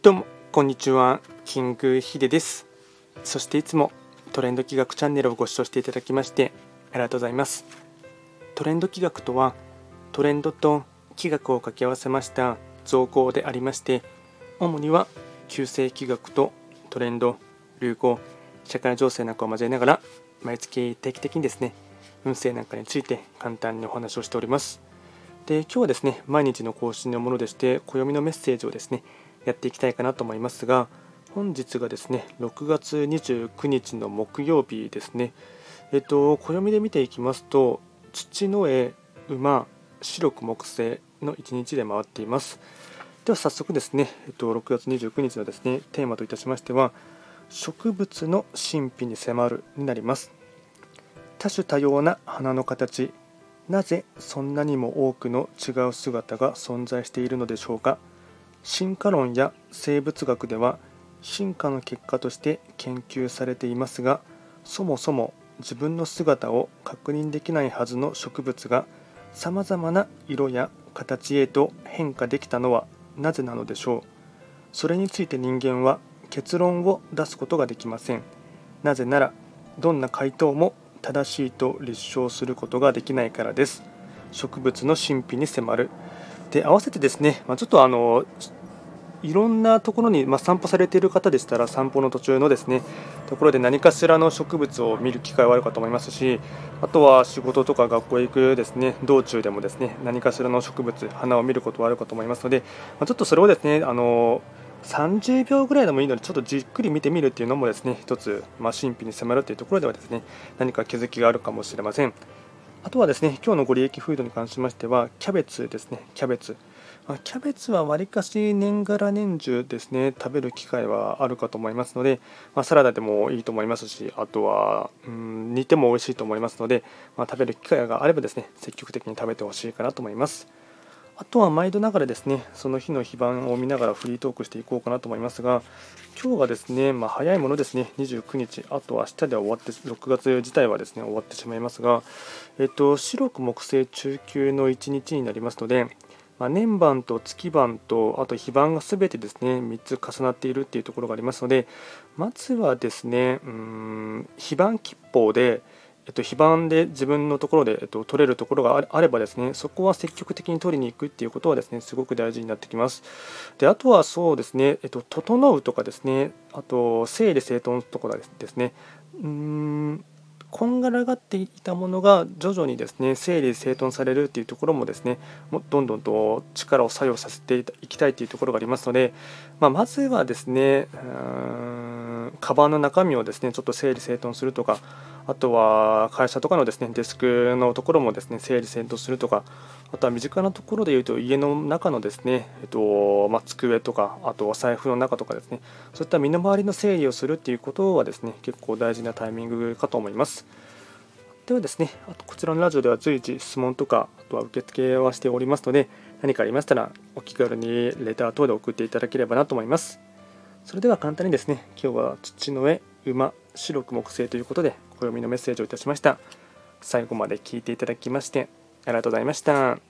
どうもこんにちは。キングヒデです。そしていつもトレンド企画チャンネルをご視聴していただきましてありがとうございます。トレンド企画とはトレンドと企画を掛け合わせました造語でありまして主には旧世企画とトレンド流行社会情勢なんかを交えながら毎月定期的にですね運勢なんかについて簡単にお話をしております。で今日はですね毎日の更新のものでして暦のメッセージをですねやっていきたいかなと思いますが本日がですね6月29日の木曜日ですね。えっと暦で見ていきますと土の絵馬白く木星の1日で回っています。では早速ですね、えっと、6月29日のですねテーマといたしましては植物の神秘に迫るになります。多種多様な花の形。なぜそんなにも多くの違う姿が存在しているのでしょうか。進化論や生物学では進化の結果として研究されていますがそもそも自分の姿を確認できないはずの植物がさまざまな色や形へと変化できたのはなぜなのでしょう？それについて人間は結論を出すことができません。なぜならどんな回答も正しいと立証することができないからです。植物の神秘に迫る。で合わせてですね、まあ、ちょっとあのいろんなところに、まあ、散歩されている方でしたら散歩の途中のですねところで何かしらの植物を見る機会はあるかと思いますしあとは仕事とか学校へ行くですね道中でもですね何かしらの植物花を見ることはあるかと思いますので、まあ、ちょっとそれをですねあの30秒ぐらいでもいいのでちょっとじっくり見てみるっていうのもですね一つ、まあ、神秘に迫るというところではですね何か気づきがあるかもしれません。あとはですね今日のご利益フードに関しましてはキャベツですね。キャベツ。キャベツはわりかし年がら年中ですね食べる機会はあるかと思いますので、まあ、サラダでもいいと思いますしあとはうん煮ても美味しいと思いますので、まあ、食べる機会があればですね積極的に食べてほしいかなと思います。あとは毎度ながらですねその日の非番を見ながらフリートークしていこうかなと思いますが今日はですね、まあ、早いものですね29日あと明日では終わって6月自体はですね終わってしまいますが、えっと、白く木星中級の1日になりますのでまあ、年番と月番とあと非番が全てですね3つ重なっているっていうところがありますのでまずはですねうん非番吉報でえっと、非番で自分のところで、えっと、取れるところがあればですねそこは積極的に取りに行くっていうことはですねすごく大事になってきます。であとはそうですね、えっと、整うとかですねあと整理整頓とかですねうんこんがらがっていたものが徐々にですね整理整頓されるっていうところもですねもどんどんと力を作用させていきたいというところがありますので、まあ、まずはですねうんカバンの中身をですねちょっと整理整頓するとかあとは会社とかのですねデスクのところもですね整理整頓するとかあとは身近なところでいうと家の中のですね、えっとまあ、机とかあとお財布の中とかですねそういった身の回りの整理をするっていうことはですね結構大事なタイミングかと思います。ではですねあとこちらのラジオでは随時質問とかあとは受付はしておりますので何かありましたらお気軽にレター等で送っていただければなと思います。それでは簡単にですね今日は土の上馬白く木星ということで暦のメッセージをいたしました。最後まで聞いていただきましてありがとうございました。